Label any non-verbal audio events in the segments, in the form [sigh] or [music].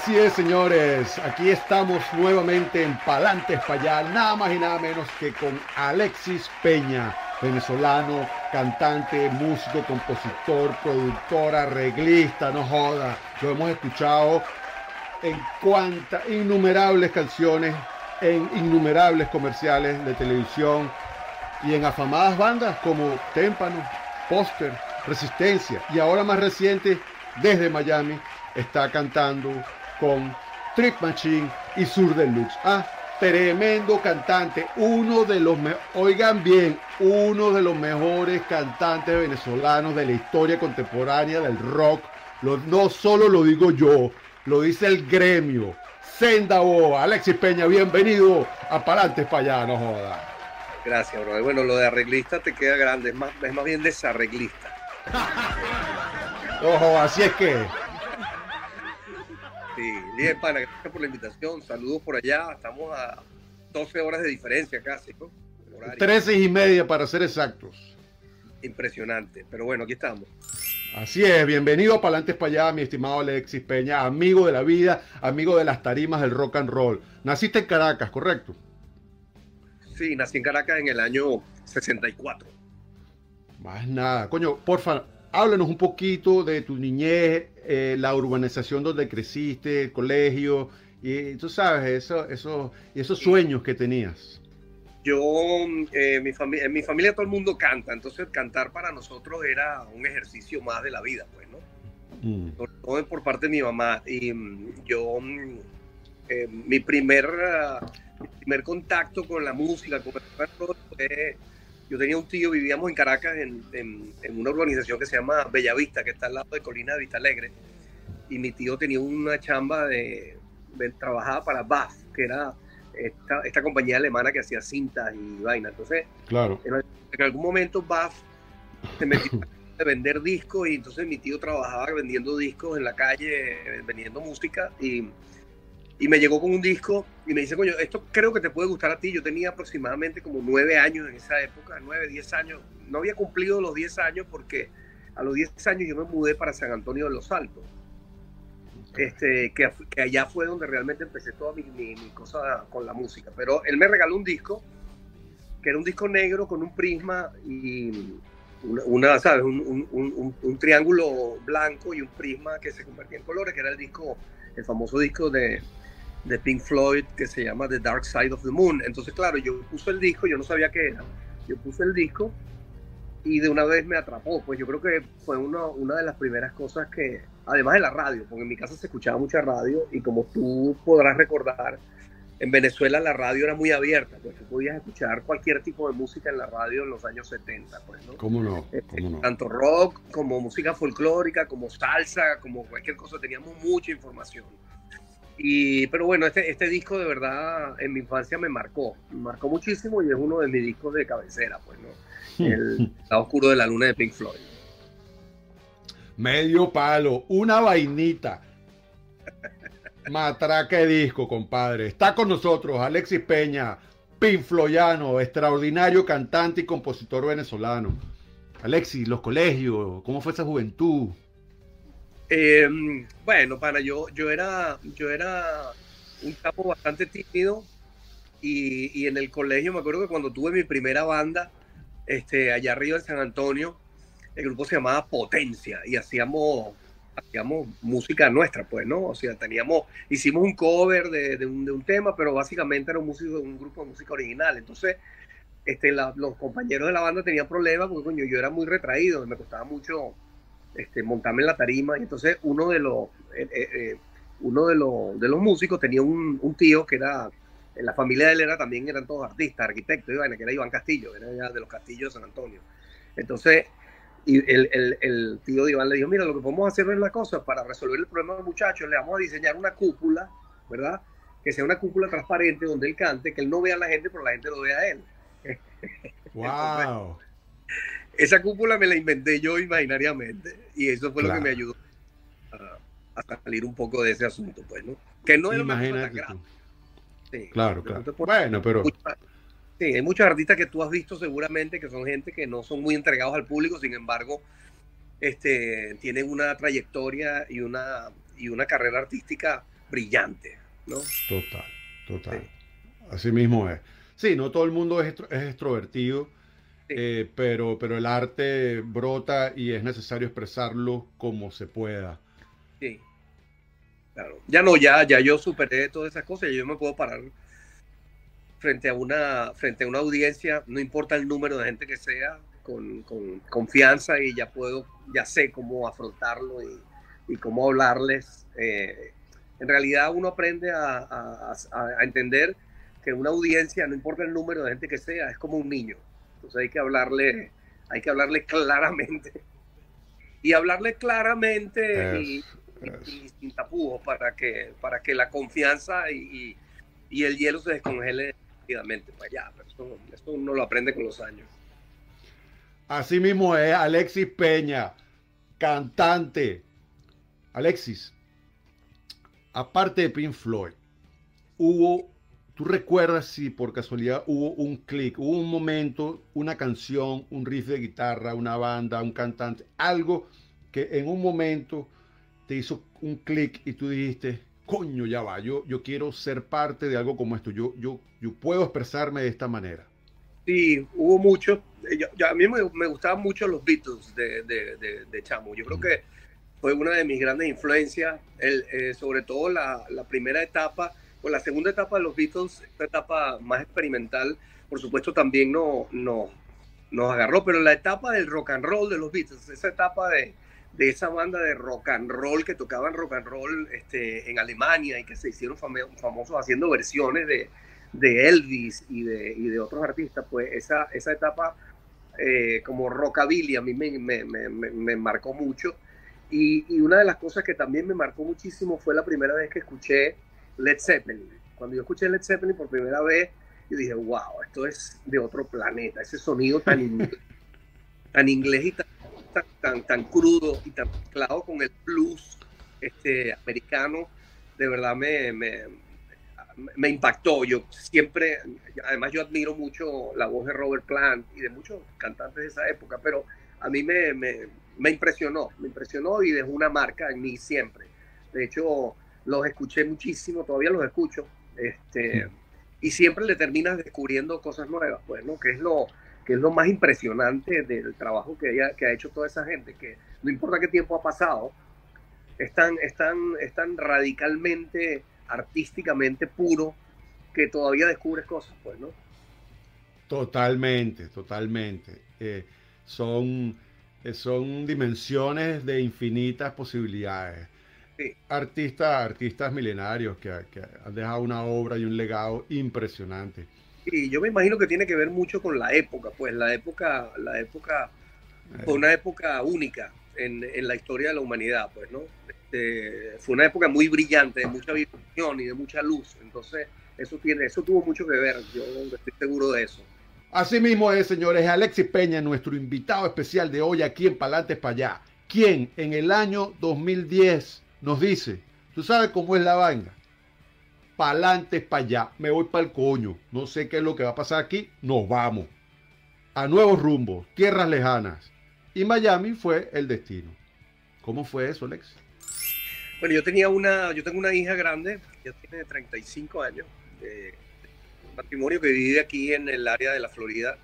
Así es, señores. Aquí estamos nuevamente en Palantes para nada más y nada menos que con Alexis Peña, venezolano, cantante, músico, compositor, productor, arreglista, no joda. Lo hemos escuchado en cuantas innumerables canciones, en innumerables comerciales de televisión y en afamadas bandas como Témpano, Póster, Resistencia y ahora más reciente desde Miami está cantando con Trick Machine y Sur Deluxe. Ah, tremendo cantante, uno de los, oigan bien, uno de los mejores cantantes venezolanos de la historia contemporánea del rock. no solo lo digo yo, lo dice el gremio. Senda Alexis Peña, bienvenido a Palantes para allá, no joda. Gracias, bro. Bueno, lo de arreglista te queda grande, es más, es más bien desarreglista. [laughs] Ojo, así es que. Sí, bien, pana, gracias por la invitación. Saludos por allá. Estamos a 12 horas de diferencia casi, ¿no? 13 y media para ser exactos. Impresionante. Pero bueno, aquí estamos. Así es, bienvenido a Palantes para allá, mi estimado Alexis Peña, amigo de la vida, amigo de las tarimas del rock and roll. Naciste en Caracas, ¿correcto? Sí, nací en Caracas en el año 64. Más nada, coño, porfa, háblanos un poquito de tu niñez, eh, la urbanización donde creciste, el colegio, y tú sabes, eso, eso, esos sueños que tenías. Yo, eh, mi en mi familia todo el mundo canta, entonces cantar para nosotros era un ejercicio más de la vida, pues, ¿no? Mm. Todo por parte de mi mamá. Y mm, yo, mm, eh, mi, primer, primer contacto con la música, con el fue yo tenía un tío, vivíamos en Caracas, en, en, una urbanización que se llama Bellavista, que está al lado de Colina de Vista Alegre. Y mi tío tenía una chamba de, trabajaba para BAF, que era esta, esta, compañía alemana que hacía cintas y vainas. Entonces, claro. en, algún momento BAF se metió a [laughs] vender discos y entonces mi tío trabajaba vendiendo discos en la calle, vendiendo música y y me llegó con un disco y me dice, coño, esto creo que te puede gustar a ti. Yo tenía aproximadamente como nueve años en esa época, nueve, diez años. No había cumplido los diez años porque a los diez años yo me mudé para San Antonio de los Altos. Este, que, que allá fue donde realmente empecé toda mi, mi, cosa con la música. Pero él me regaló un disco, que era un disco negro con un prisma y una, ¿sabes? Un, un, un, triángulo blanco y un prisma que se convertía en colores, que era el disco, el famoso disco de, de Pink Floyd que se llama The Dark Side of the Moon. Entonces, claro, yo puse el disco, yo no sabía qué era. Yo puse el disco y de una vez me atrapó. Pues yo creo que fue una de las primeras cosas que, además de la radio, porque en mi casa se escuchaba mucha radio y como tú podrás recordar, en Venezuela la radio era muy abierta, pues tú podías escuchar cualquier tipo de música en la radio en los años 70, pues, ¿no? ¿Cómo no? Eh, tanto rock como música folclórica, como salsa, como cualquier cosa, teníamos mucha información. Y, pero bueno, este, este disco de verdad en mi infancia me marcó, me marcó muchísimo y es uno de mis discos de cabecera, pues, ¿no? El [laughs] lado oscuro de la luna de Pink Floyd. Medio palo, una vainita. [laughs] Matraque disco, compadre. Está con nosotros Alexis Peña, Pink Floyano, extraordinario cantante y compositor venezolano. Alexis, los colegios, ¿cómo fue esa juventud? Em, bueno, para yo, yo era, yo era un capo bastante tímido y, en el colegio me acuerdo que cuando tuve mi primera banda, este, allá arriba en San Antonio, el grupo se llamaba Potencia y hacíamos, hacíamos música nuestra, pues, ¿no? O sea, teníamos, hicimos un cover de, un, tema, pero básicamente era un, músico, un grupo de música original. Entonces, este, los compañeros de la banda tenían problemas porque, coño, yo era muy retraído, me costaba mucho este, montarme en la tarima. Y entonces uno de los, eh, eh, eh, uno de los, de los músicos tenía un, un, tío que era, en la familia de él era también eran todos artistas, arquitectos, que era Iván Castillo, era de los Castillos de San Antonio. Entonces, y el, el, tío de Iván le dijo, mira, lo que podemos hacer es la cosa, para resolver el problema del muchacho, le vamos a diseñar una cúpula, ¿verdad? Que sea una cúpula transparente donde él cante, que él no vea a la gente, pero la gente lo vea a él. [laughs] ¡Wow! Esa cúpula me la inventé yo imaginariamente y eso fue lo que me ayudó a, salir un poco de ese asunto, pues, ¿no? Que no es Imagínate grave. Sí, claro, claro. bueno, pero... sí, hay muchos artistas que tú has visto seguramente que son gente que no son muy entregados al público, sin embargo, este, tienen una trayectoria y una, y una carrera artística brillante, ¿no? Total, total. Así mismo es. Sí, no todo el mundo es, extrovertido, eh, pero, pero el arte brota y es necesario expresarlo como se pueda. Sí. Claro. Ya no, ya, ya yo superé todas esas cosas, yo me puedo parar frente a una, frente a una audiencia, no importa el número de gente que sea, con, confianza y ya puedo, ya sé cómo afrontarlo y, cómo hablarles. Eh, en realidad uno aprende a, entender que una audiencia, no importa el número de gente que sea, es como un niño. Entonces hay que hablarle, hay que hablarle claramente. Y hablarle claramente y, sin tapujos para que, para que la confianza y, el hielo se descongele rápidamente. Pues ya, pero esto, uno lo aprende con los años. Así mismo es Alexis Peña, cantante. Alexis, aparte de Pink Floyd, hubo, ¿tú recuerdas si por casualidad hubo un clic, hubo un momento, una canción, un riff de guitarra, una banda, un cantante, algo que en un momento te hizo un clic y tú dijiste, coño, ya va, yo, yo quiero ser parte de algo como esto, yo, yo, yo puedo expresarme de esta manera? Sí, hubo mucho. a mí me, gustaban mucho los Beatles de, de, de, Chamo. Yo creo que fue una de mis grandes influencias, el, eh, sobre todo la, la, primera etapa, o la segunda etapa de los Beatles, esta etapa más experimental, por supuesto también no, no, nos agarró, pero la etapa del rock and roll de los Beatles, esa etapa de, de esa banda de rock and roll que tocaban rock and roll este, en Alemania y que se hicieron famosos haciendo versiones de, de Elvis y de, y de, otros artistas, pues esa, esa etapa eh, como rockabilly a mí me, me, me, me marcó mucho. Y, una de las cosas que también me marcó muchísimo fue la primera vez que escuché Led Zeppelin. Cuando yo escuché Led Zeppelin por primera vez, yo dije, wow, esto es de otro planeta. Ese sonido tan, [laughs] tan inglés y tan, tan, tan, crudo y tan mezclado con el blues este, americano, de verdad me, me, me impactó. Yo siempre, además yo admiro mucho la voz de Robert Plant y de muchos cantantes de esa época, pero a mí me, me impresionó, me impresionó y dejó una marca en mí siempre. De hecho, los escuché muchísimo, todavía los escucho, este, y siempre le terminas descubriendo cosas nuevas, pues, ¿no? Que es lo, que es lo más impresionante del trabajo que, que ha hecho toda esa gente, que no importa qué tiempo ha pasado, están, están, están radicalmente, artísticamente puro, que todavía descubres cosas, pues, ¿no? Totalmente, totalmente. Eh, son son dimensiones de infinitas posibilidades. Artistas, artistas milenarios que, han dejado una obra y un legado impresionante. Y yo me imagino que tiene que ver mucho con la época, pues la época, la época fue una época única en, la historia de la humanidad, pues, ¿no? Este, fue una época muy brillante, de mucha visión y de mucha luz. Entonces, eso tiene, eso tuvo mucho que ver, yo estoy seguro de eso. Así mismo es, señores, Alexis Peña, nuestro invitado especial de hoy aquí en Palantes para allá, quien en el año 2010 nos dice, tú sabes cómo es la vaina, Palantes para allá, me voy para el coño, no sé qué es lo que va a pasar aquí, nos vamos a nuevos rumbos, tierras lejanas. Y Miami fue el destino. ¿Cómo fue eso, Alexis? Bueno, yo tenía una, yo tengo una hija grande, ya tiene 35 años. Eh, matrimonio que vive aquí en el área de la Florida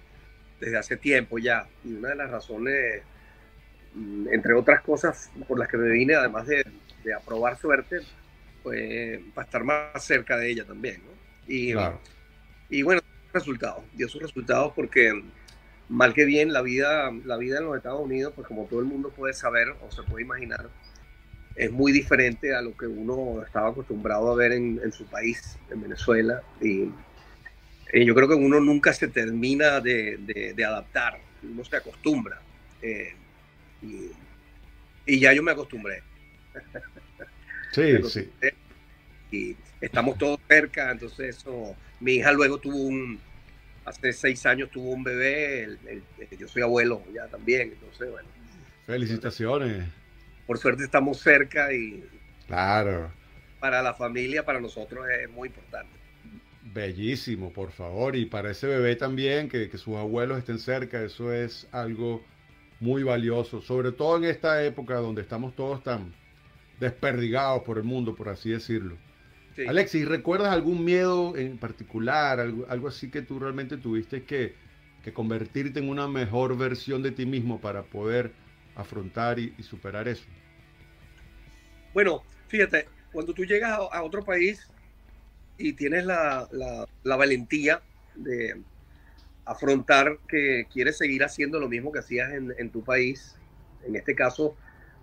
desde hace tiempo ya. Y una de las razones, mm, entre otras cosas por las que me vine, además de, de aprobar suerte, pues para estar más cerca de ella también. Y, y bueno, resultados, dio sus resultados porque mal que bien la vida, la vida en los Estados Unidos, pues como todo el mundo puede saber o se puede imaginar, es muy diferente a lo que uno estaba acostumbrado a ver en, en su país, en Venezuela. Y, yo creo que uno nunca se termina de, adaptar, uno se acostumbra. Eh, y, ya yo me acostumbré. [laughs] Sí, sí. Y estamos todos cerca, entonces eso, mi hija luego tuvo un, hace seis años tuvo un bebé, yo soy abuelo ya también, entonces bueno. Felicitaciones. Por suerte estamos cerca y... Claro. Para la familia, para nosotros es muy importante. Bellísimo, por favor. Y para ese bebé también, que, sus abuelos estén cerca, eso es algo muy valioso. Sobre todo en esta época donde estamos todos tan, desperdigados por el mundo, por así decirlo. Alexis, ¿recuerdas algún miedo en particular, algo, así que tú realmente tuviste que, convertirte en una mejor versión de ti mismo para poder afrontar y, superar eso? Bueno, fíjate, cuando tú llegas a, otro país y tienes la, valentía de afrontar que quieres seguir haciendo lo mismo que hacías en, en tu país, en este caso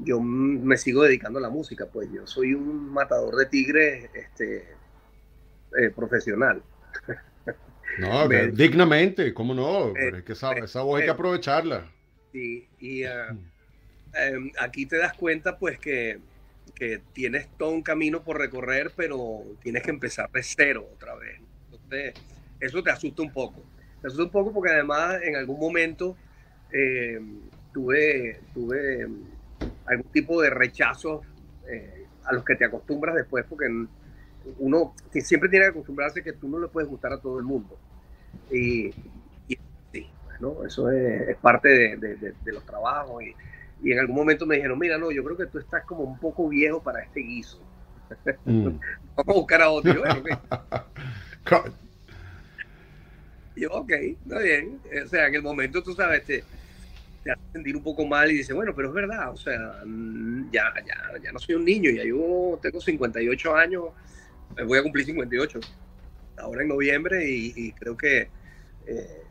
yo me sigo dedicando a la música, pues yo soy un matador de tigres este, eh, profesional. No, [laughs] dignamente, ¿cómo no? es que esa, esa voz hay que eh, aprovecharla. Sí, y [laughs] ah, em, aquí te das cuenta pues que, que, tienes todo un camino por recorrer, pero tienes que empezar de cero otra vez. Entonces, eso te asusta un poco. Te asusta un poco porque además en algún momento em, tuve, tuve algún tipo de rechazo eh, a los que te acostumbras después, porque uno siempre tiene que acostumbrarse que tú no le puedes gustar a todo el mundo. Y, sí, bueno, eso es, parte de, los trabajos. Y, en algún momento me dijeron, mira, no, yo creo que tú estás como un poco viejo para este guiso. Mm. [laughs] Vamos a buscar a otro. Yo, [laughs] yo, ok, está bien. O sea, en el momento, tú sabes, te, te hace sentir un poco mal y dice, bueno, pero es verdad, o sea, mm, ya, ya, ya no soy un niño, ya yo tengo 58 años, voy a cumplir 58 ahora en noviembre y, creo que eh,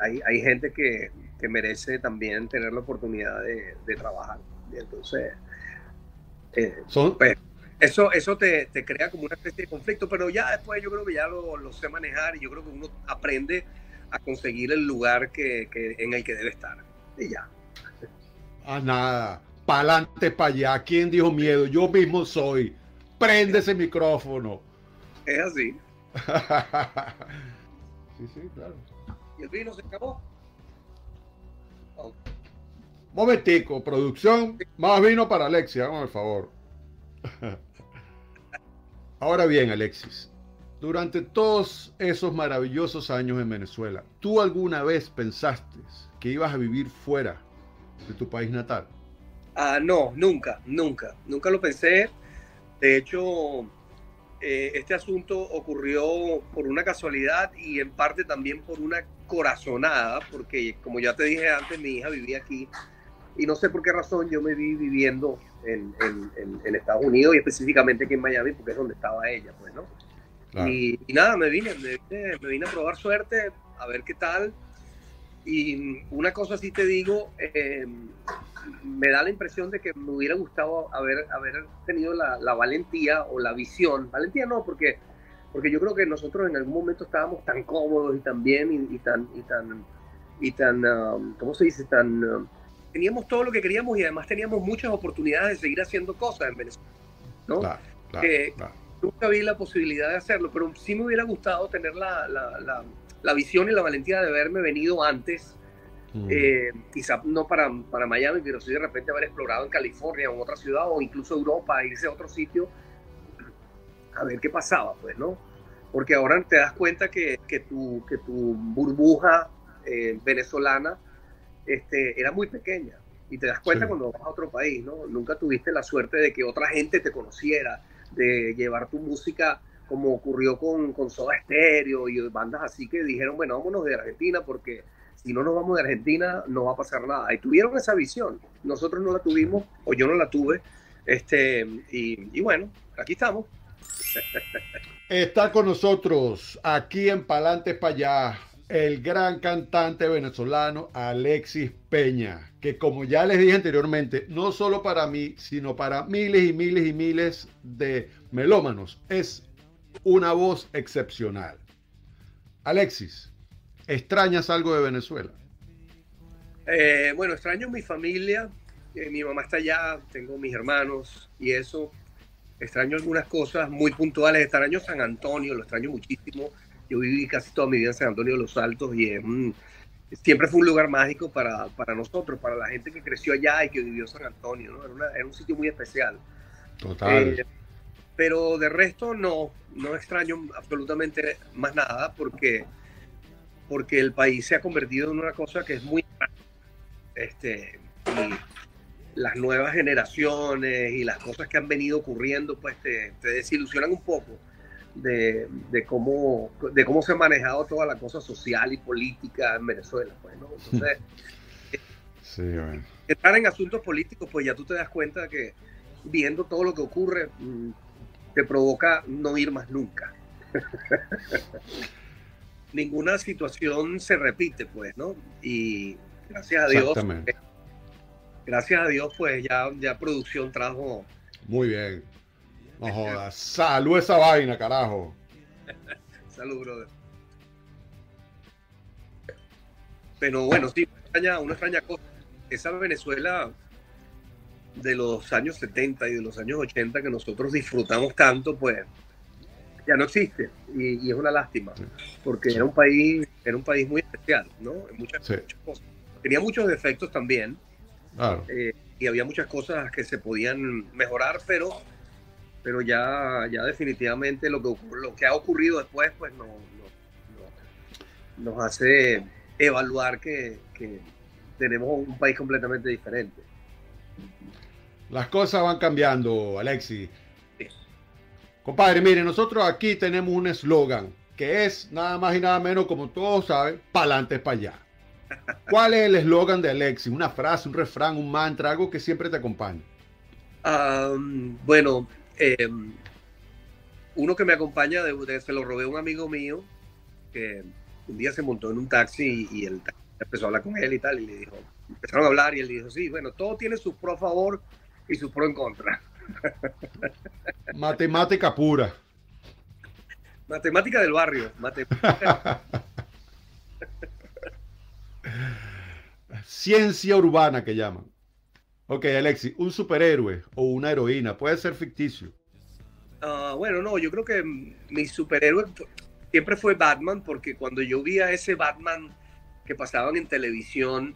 hay, hay, gente que, que, merece también tener la oportunidad de, de trabajar. Y entonces, eh, pues, eso, eso te, te, crea como una especie de conflicto, pero ya después yo creo que ya lo, lo sé manejar y yo creo que uno aprende a conseguir el lugar que, que, en el que debe estar y ya. A nada. Pa'lante, para allá. ¿Quién dijo miedo? Yo mismo soy. Prende ese micrófono. Es así. [laughs] sí, sí, claro. ¿Y el vino se acabó? Momentico, producción. Más vino para Alexis, por favor. [laughs] Ahora bien, Alexis, durante todos esos maravillosos años en Venezuela, ¿tú alguna vez pensaste que ibas a vivir fuera de tu país natal? Ah, no, nunca, nunca, nunca lo pensé. De hecho, eh, este asunto ocurrió por una casualidad y en parte también por una corazonada, porque como ya te dije antes, mi hija vivía aquí y no sé por qué razón yo me vi viviendo en, en, Estados Unidos y específicamente aquí en Miami, porque es donde estaba ella, pues, ¿no? Y, nada, me vine, me vine, me vine a probar suerte, a ver qué tal. Y una cosa sí te digo, eh, me da la impresión de que me hubiera gustado haber, haber tenido la, la, valentía o la visión. Valentía no, porque, porque yo creo que nosotros en algún momento estábamos tan cómodos y tan bien y, tan, y tan, y tan um, ¿cómo se dice? Tan, um, teníamos todo lo que queríamos y además teníamos muchas oportunidades de seguir haciendo cosas en Venezuela. ¿no? que Nunca vi la posibilidad de hacerlo, pero sí me hubiera gustado tener la, la la visión y la valentía de haberme venido antes, mm. eh, quizá no para, para Miami, pero sí de repente haber explorado en California o en otra ciudad o incluso Europa, irse a otro sitio, a ver qué pasaba, pues, ¿no? Porque ahora te das cuenta que, que, tu, que tu burbuja eh, venezolana este, era muy pequeña. Y te das cuenta cuando vas a otro país, ¿no? Nunca tuviste la suerte de que otra gente te conociera, de llevar tu música como ocurrió con, con Soda Stereo y bandas así que dijeron, bueno, vámonos de Argentina porque si no nos vamos de Argentina no va a pasar nada. Y tuvieron esa visión. Nosotros no la tuvimos, o yo no la tuve. Este, y, bueno, aquí estamos. Está con nosotros aquí en Palantes para allá el gran cantante venezolano Alexis Peña, que como ya les dije anteriormente, no solo para mí, sino para miles y miles y miles de melómanos, es una voz excepcional. Alexis, ¿extrañas algo de Venezuela? Eh, bueno, extraño mi familia. Eh, mi mamá está allá, tengo mis hermanos y eso. Extraño algunas cosas muy puntuales. Extraño San Antonio, lo extraño muchísimo. Yo viví casi toda mi vida en San Antonio de los Altos y siempre fue un lugar mágico para, nosotros, para la gente que creció allá y que vivió San Antonio. Era, un sitio muy especial. Total. Eh, pero de resto no, no extraño absolutamente más nada porque, porque el país se ha convertido en una cosa que es muy... Este, las nuevas generaciones y las cosas que han venido ocurriendo, pues te, desilusionan un poco de, cómo, de cómo se ha manejado toda la cosa social y política en Venezuela. Pues, Entonces, [laughs] entrar en asuntos políticos, pues ya tú te das cuenta que viendo todo lo que ocurre, mm, te provoca no ir más nunca. [laughs] Ninguna situación se repite, pues, ¿no? Y gracias a Dios gracias a Dios, pues ya, ya producción trajo. Muy bien. No jodas. Salud esa vaina, carajo. [laughs] Salud, brother. Pero bueno, sí, una extraña, una extraña cosa. Esa Venezuela de los años 70 y de los años 80 que nosotros disfrutamos tanto, pues ya no existe. Y, es una lástima, porque era un país, era un país muy especial, ¿no? muchas cosas. Tenía muchos defectos también, eh, y había muchas cosas que se podían mejorar, pero, pero ya, ya definitivamente lo que, lo que ha ocurrido después pues no, nos hace evaluar que, tenemos un país completamente diferente. Las cosas van cambiando, Alexi. Compadre, mire, nosotros aquí tenemos un eslogan que es nada más y nada menos, como todos saben, pa'lante para allá. [laughs] ¿Cuál es el eslogan de Alexis? ¿Una frase, un refrán, un mantra, algo que siempre te acompañe? bueno, em, uno que me acompaña, de, se lo robé a un amigo mío, que un día se montó en un taxi y, él empezó a hablar con él y tal, y le dijo, empezaron a hablar y él dijo, sí, bueno, todo tiene su pro favor y su pro en contra. [laughs] Matemática pura. Matemática del barrio. Matemática. [laughs] Ciencia urbana que llaman. Ok, Alexi, un superhéroe o una heroína puede ser ficticio. Ah, bueno, no, yo creo que mi superhéroe siempre fue Batman, porque cuando yo vi a ese Batman que pasaban en televisión,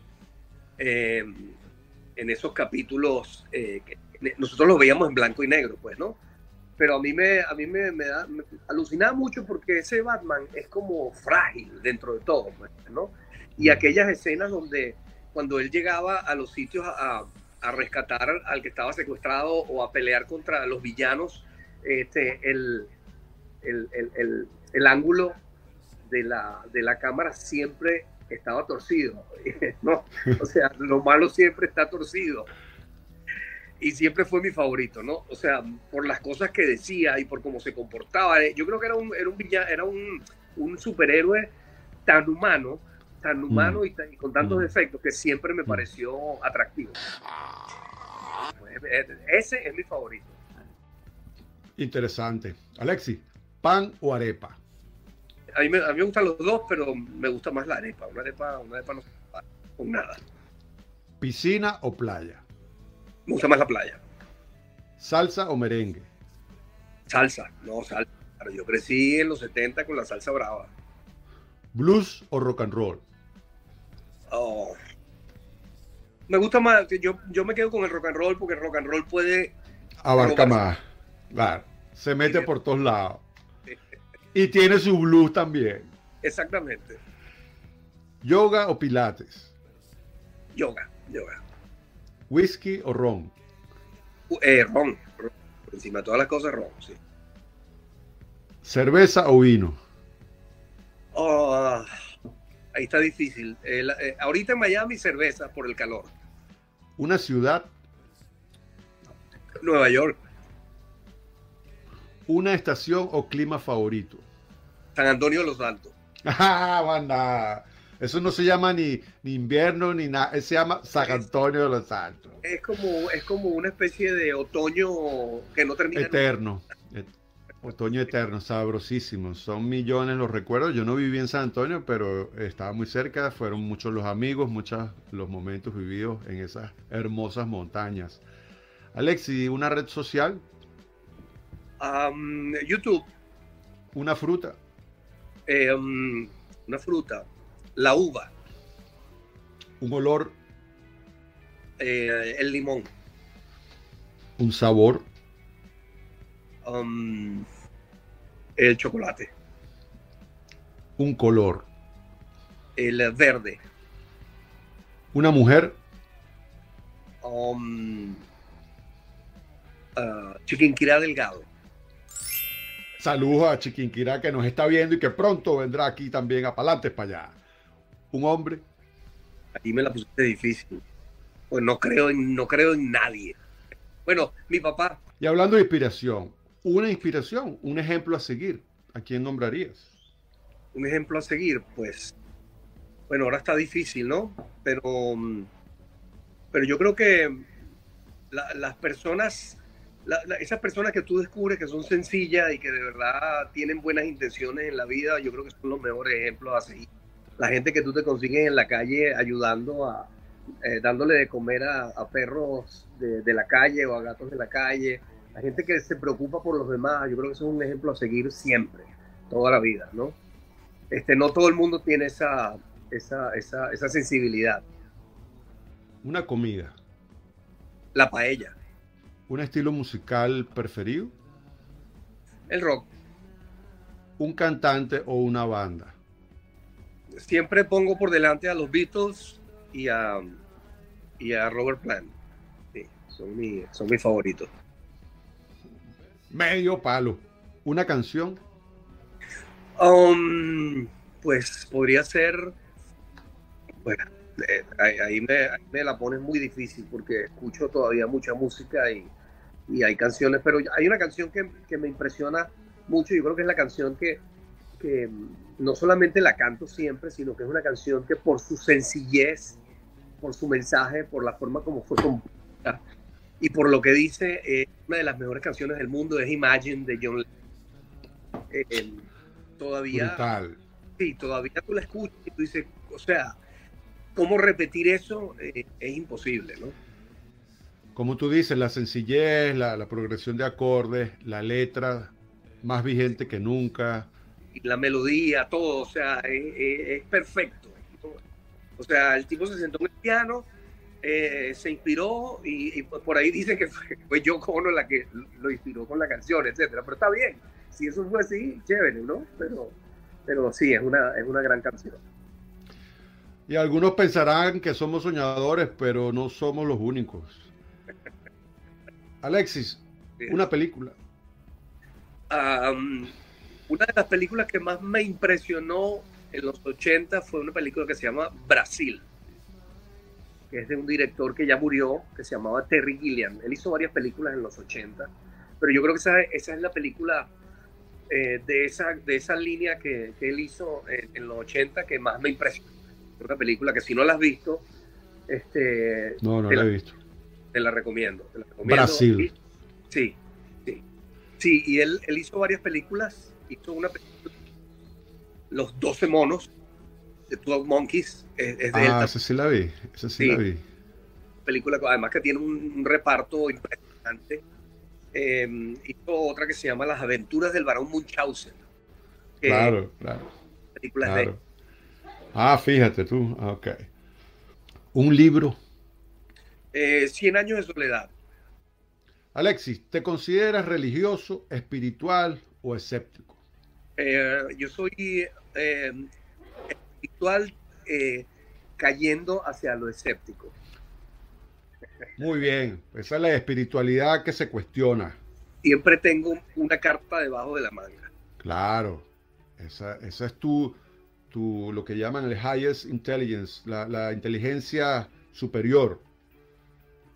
eh, en esos capítulos, eh, nosotros lo veíamos en blanco y negro, pues, ¿no? Pero a mí me, a mí me, da, alucinaba mucho porque ese Batman es como frágil dentro de todo, pues, ¿no? Y aquellas escenas donde cuando él llegaba a los sitios a, rescatar al que estaba secuestrado o a pelear contra los villanos, este, el, el, ángulo de la, de la cámara siempre estaba torcido, [laughs] ¿no? O sea, lo malo siempre está torcido. Y siempre fue mi favorito, ¿no? O sea, por las cosas que decía y por cómo se comportaba. Yo creo que era un, era un, era un, un superhéroe tan humano tan humano y, con tantos mm. defectos que siempre me mm. pareció atractivo. Ese es mi favorito. Interesante. Alexi, ¿pan o arepa? A mí, me, a mí me gustan los dos, pero me gusta más la arepa. Una arepa, una arepa no se con nada. ¿Piscina o playa? Me gusta más la playa. ¿Salsa o merengue? Salsa, no salsa. Yo crecí en los 70 con la salsa brava. ¿Blues o rock and roll? Oh. Me gusta más, yo, yo me quedo con el rock and roll porque el rock and roll puede... Abarca más, claro. Se mete por todos lados. Y tiene su blues también. Exactamente. ¿Yoga o pilates? Yoga, yoga. ¿Whisky o ron? Eh, ron, Por encima de todas las cosas, ron, sí. ¿Cerveza o vino? Oh, ahí está difícil. Eh, eh, ahorita en Miami cerveza por el calor. ¿Una ciudad? Nueva York. ¿Una estación o clima favorito? San Antonio de los Altos. [laughs] Ah, banda. Eso no se llama ni, invierno ni nada, se llama San Antonio de los Altos. Es como, es como una especie de otoño que no termina. Eterno. Otoño eterno, sabrosísimo. Son millones los recuerdos. Yo no viví en San Antonio, pero estaba muy cerca. Fueron muchos los amigos, muchos los momentos vividos en esas hermosas montañas. Alexi, ¿una red social? YouTube. ¿Una fruta? Eh, um, una fruta. La uva. ¿Un olor? Eh, el limón. ¿Un sabor? Um, el chocolate. Un color. El verde. Una mujer. Um, uh, Chiquinquirá Delgado. Saludos a Chiquinquirá que nos está viendo y que pronto vendrá aquí también a Palantes para allá. Un hombre. Ahí me la pusiste difícil. Pues no creo, en, no creo en nadie. Bueno, mi papá. Y hablando de inspiración, una inspiración, un ejemplo a seguir, ¿a quién nombrarías? Un ejemplo a seguir, pues, bueno, ahora está difícil, ¿no? Pero, pero yo creo que las personas, esas personas que tú descubres que son sencillas y que de verdad tienen buenas intenciones en la vida, yo creo que son los mejores ejemplos a seguir. La gente que tú te consigues en la calle ayudando a, eh, dándole de comer a, perros de, de, la calle o a gatos de la calle, la gente que se preocupa por los demás, yo creo que eso es un ejemplo a seguir siempre, toda la vida, ¿no? Este, no todo el mundo tiene esa, esa, esa, esa sensibilidad. Una comida. La paella. ¿Un estilo musical preferido? El rock. ¿Un cantante o una banda? Siempre pongo por delante a los Beatles y a, y a Robert Plant. Sí, son, mi, son mis favoritos. Medio palo. ¿Una canción? Um, pues podría ser. Bueno, eh, ahí, me, la pones muy difícil porque escucho todavía mucha música y, y hay canciones, pero hay una canción que, que, me impresiona mucho. Yo creo que es la canción que, que no solamente la canto siempre, sino que es una canción que por su sencillez, por su mensaje, por la forma como fue compuesta y por lo que dice, es una de las mejores canciones del mundo es Imagine de John Lennon. Eh, todavía, sí, todavía tú la escuchas y tú dices, o sea, cómo repetir eso eh, es imposible, ¿no? Como tú dices, la sencillez, la, progresión de acordes, la letra más vigente que nunca. Y la melodía, todo, o sea, es, perfecto. O sea, el tipo se sentó en el piano, eh, se inspiró y, por ahí dicen que fue, fue Yo Ono la que lo inspiró con la canción, etcétera. Pero está bien, si eso fue así, chévere, ¿no? Pero, pero sí, es una, es una gran canción. Y algunos pensarán que somos soñadores, pero no somos los únicos. Alexis, una película. una de las películas que más me impresionó en los 80 fue una película que se llama Brasil, que es de un director que ya murió, que se llamaba Terry Gilliam. Él hizo varias películas en los 80, pero yo creo que esa, esa es la película eh, de, esa, de esa línea que, él hizo en, los 80 que más me impresionó. Una película que si no la has visto, este, no, no la, he visto. Te la recomiendo. Brasil. Sí, sí. Sí, y él, él hizo varias películas. Hizo una película, Los 12 monos, de 12 Monkeys. Es, de ah, esa sí la vi. Esa sí, la vi. Película, además que tiene un reparto impresionante eh, hizo otra que se llama Las aventuras del barón Munchausen. claro, claro. Películas de... Ah, fíjate tú. Ah, ok. Un libro. Eh, Cien años de soledad. Alexis, ¿te consideras religioso, espiritual o escéptico? Eh, yo soy eh, espiritual cayendo hacia lo escéptico. Muy bien, esa es la espiritualidad que se cuestiona. Siempre tengo una carta debajo de la manga. Claro, esa, esa es tu, tu, lo que llaman el highest intelligence, la, inteligencia superior.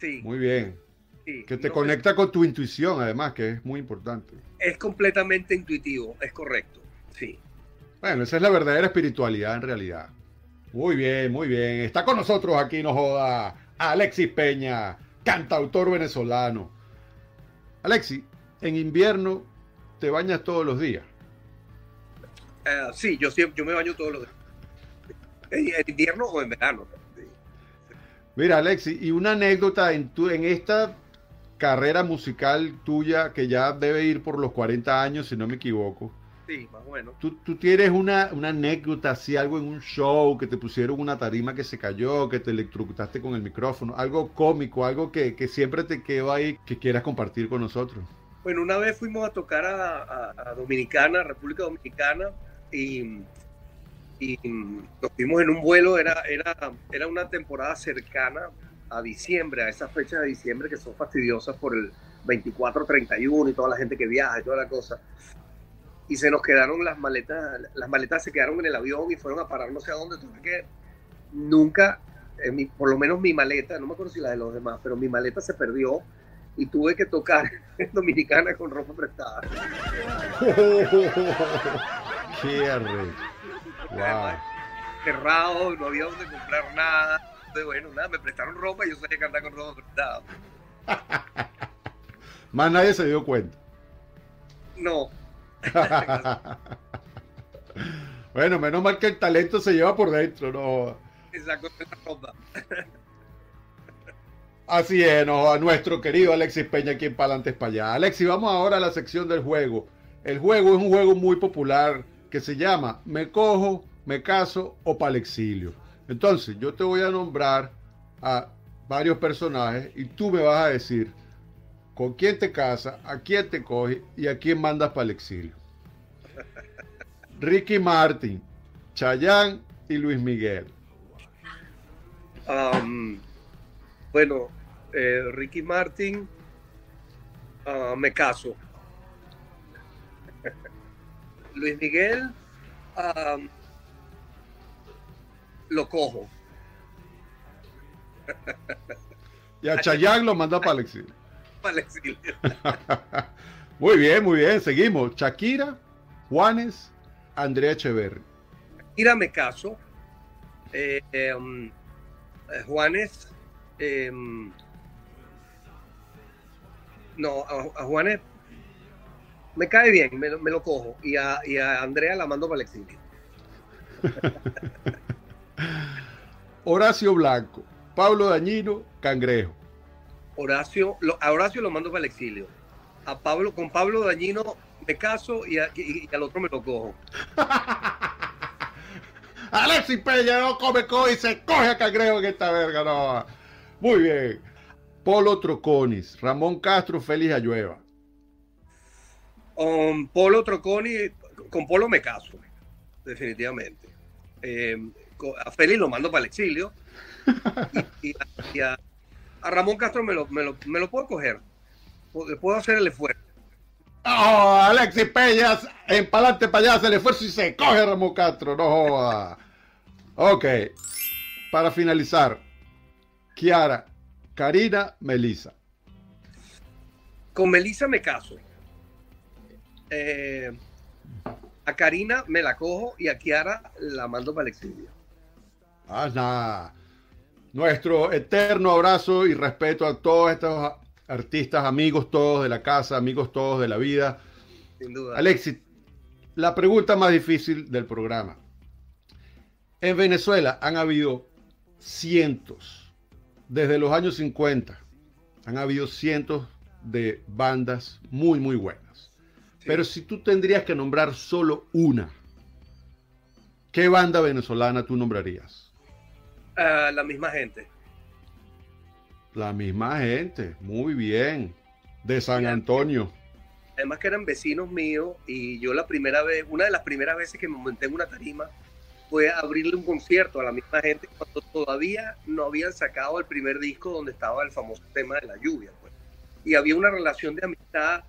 Sí. Muy bien. que te conecta con tu intuición, además, que es muy importante. Es completamente intuitivo, es correcto. Sí. Bueno, esa es la verdadera espiritualidad en realidad. Muy bien, muy bien. Está con nosotros aquí, no joda, Alexis Peña, cantautor venezolano. Alexis, en invierno te bañas todos los días. Eh, sí, yo, yo me baño todos los días. En, invierno o en verano. Mira, Alexis, y una anécdota en, tu, en esta carrera musical tuya que ya debe ir por los 40 años, si no me equivoco. Sí, más bueno. ¿Tú, tienes una, anécdota, así, algo en un show, que te pusieron una tarima que se cayó, que te electrocutaste con el micrófono, algo cómico, algo que, siempre te quedó ahí, que quieras compartir con nosotros? Bueno, una vez fuimos a tocar a, Dominicana, República Dominicana, y, y, nos fuimos en un vuelo, era, era, era una temporada cercana a diciembre, a esas fechas de diciembre que son fastidiosas por el 24, 31 y toda la gente que viaja y toda la cosa. Y se nos quedaron las maletas, las maletas se quedaron en el avión y fueron a parar no sé a dónde. que nunca, por lo menos mi maleta, no me acuerdo si la de los demás, pero mi maleta se perdió y tuve que tocar [laughs] en Dominicana con ropa prestada. [laughs] ¡Qué arre! Cerrado, no había donde comprar nada. Entonces, bueno, nada, me prestaron ropa y yo sabía que andar con ropa prestada. [laughs] Más nadie se dio cuenta. No. [laughs] bueno, menos mal que el talento se lleva por dentro, ¿no? Exacto, ropa. [laughs] Así es, a nuestro querido Alexis Peña aquí en Palantes para allá. Alexis, vamos ahora a la sección del juego. El juego es un juego muy popular que se llama Me cojo, me caso o para exilio. Entonces, yo te voy a nombrar a varios personajes y tú me vas a decir con quién te casas, a quién te coge y a quién mandas para el exilio. [laughs] Ricky Martin, Chayán y Luis Miguel. Um, bueno, eh, Ricky Martin, uh, me caso. Luis Miguel, um, lo cojo. Y a Chayán lo manda para el exilio. [laughs] Para el exilio. [laughs] muy bien, muy bien. Seguimos. Shakira, Juanes, Andrea Echeverri. Shakira me caso. Eh, um, eh, Juanes. Em, no, a, Juanes me cae bien, me, lo cojo. Y a, y a, Andrea la mando para el exilio. [laughs] Horacio Blanco, Pablo Dañino, Cangrejo. Horacio, a Horacio lo mando para el exilio. A Pablo, con Pablo Dañino me caso y, al otro me lo cojo. [laughs] Alexis Peña no come cojo y se coge a Cangrejo en esta verga, no. Muy bien. Polo Troconis, Ramón Castro, Félix Ayueva. Um, Polo Troconi, con Polo me caso, definitivamente. Eh, a Félix lo mando para el exilio. y, a, Ramón Castro me lo, me lo, puedo coger. Puedo hacer el esfuerzo. Oh, Alexis Peñas, en palante para allá, el esfuerzo y se coge a Ramón Castro, no joda. Ok, para finalizar, Kiara, Karina, Melisa. Con Melisa me caso. Eh, a Karina me la cojo y a Kiara la mando para el exilio. Ah, nada. Nuestro eterno abrazo y respeto a todos estos artistas, amigos todos de la casa, amigos todos de la vida. Sin duda. Alexis, la pregunta más difícil del programa. En Venezuela han habido cientos desde los años 50 han habido cientos de bandas muy, muy buenas. Pero si tú tendrías que nombrar solo una, ¿qué banda venezolana tú nombrarías? Ah, la misma gente. La misma gente, muy bien. De San Antonio. Además que eran vecinos míos y yo la primera vez, una de las primeras veces que me monté en una tarima, fue abrirle un concierto a la misma gente cuando todavía no habían sacado el primer disco donde estaba el famoso tema de la lluvia. Pues. Y había una relación de amistad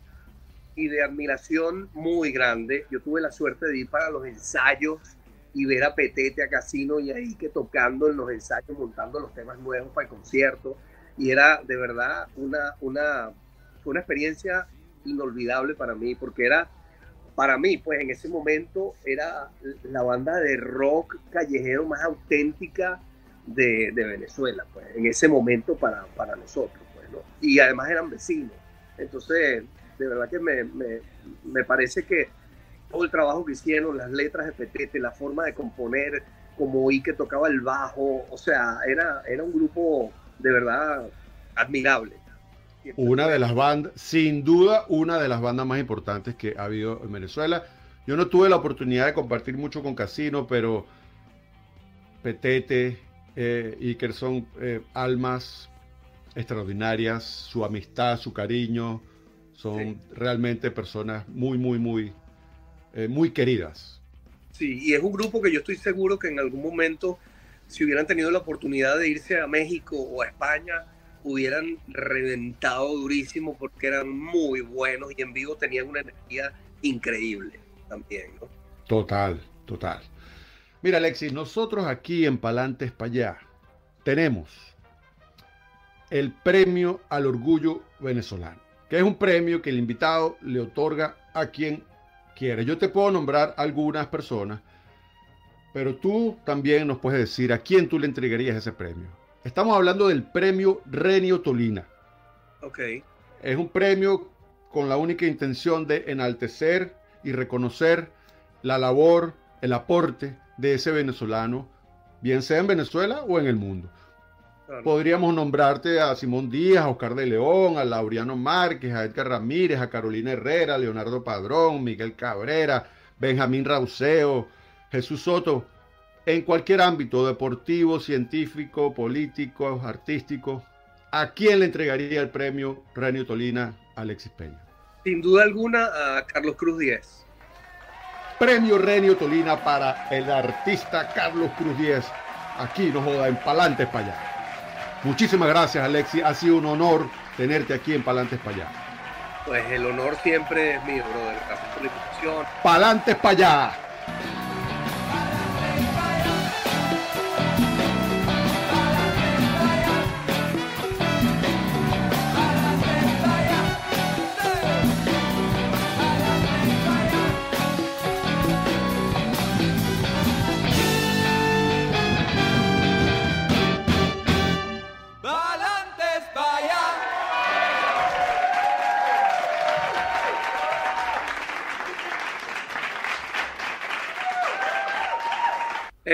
y de admiración muy grande. Yo tuve la suerte de ir para los ensayos y ver a Petete, a Casino y ahí que tocando en los ensayos, montando los temas nuevos para el concierto. Y era de verdad una, una, una experiencia inolvidable para mí porque era para mí, pues en ese momento era la banda de rock callejero más auténtica de, Venezuela, pues en ese momento para, para nosotros, pues, ¿no? Y además eran vecinos. Entonces, de verdad que me, me, parece que todo el trabajo que hicieron, las letras de Petete, la forma de componer, como oí que tocaba el bajo, o sea, era, era un grupo de verdad admirable. Una de las bandas, sin duda, una de las bandas más importantes que ha habido en Venezuela. Yo no tuve la oportunidad de compartir mucho con Casino, pero Petete eh, que son eh, almas extraordinarias, su amistad, su cariño, son realmente personas muy, muy, muy, eh, muy queridas. Sí, y es un grupo que yo estoy seguro que en algún momento si hubieran tenido la oportunidad de irse a México o a España, hubieran reventado durísimo porque eran muy buenos y en vivo tenían una energía increíble también, ¿no? Total, total. Mira, Alexis, nosotros aquí en Palantes para allá tenemos el premio al orgullo venezolano, que es un premio que el invitado le otorga a quien quiere. Yo te puedo nombrar algunas personas, pero tú también nos puedes decir a quién tú le entregarías ese premio. Estamos hablando del premio Renio Tolina. Ok. Es un premio con la única intención de enaltecer y reconocer la labor, el aporte de ese venezolano, bien sea en Venezuela o en el mundo. Podríamos nombrarte a Simón Díaz, a Oscar de León, a Laureano Márquez, a Edgar Ramírez, a Carolina Herrera, Leonardo Padrón, Miguel Cabrera, Benjamín Rauseo, Jesús Soto, en cualquier ámbito, deportivo, científico, político, artístico, ¿a quién le entregaría el premio Renio Tolina Alexis Peña? Sin duda alguna a Carlos Cruz Díez. Premio Renio Tolina para el artista Carlos Cruz Díez. Aquí nos joda en Palantes para allá. Muchísimas gracias, Alexis. Ha sido un honor tenerte aquí en Palantes para allá. Pues el honor siempre es mío, brother. Gracias por la invitación. Palantes para allá.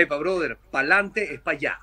Epa, brother, pa'lante es para allá.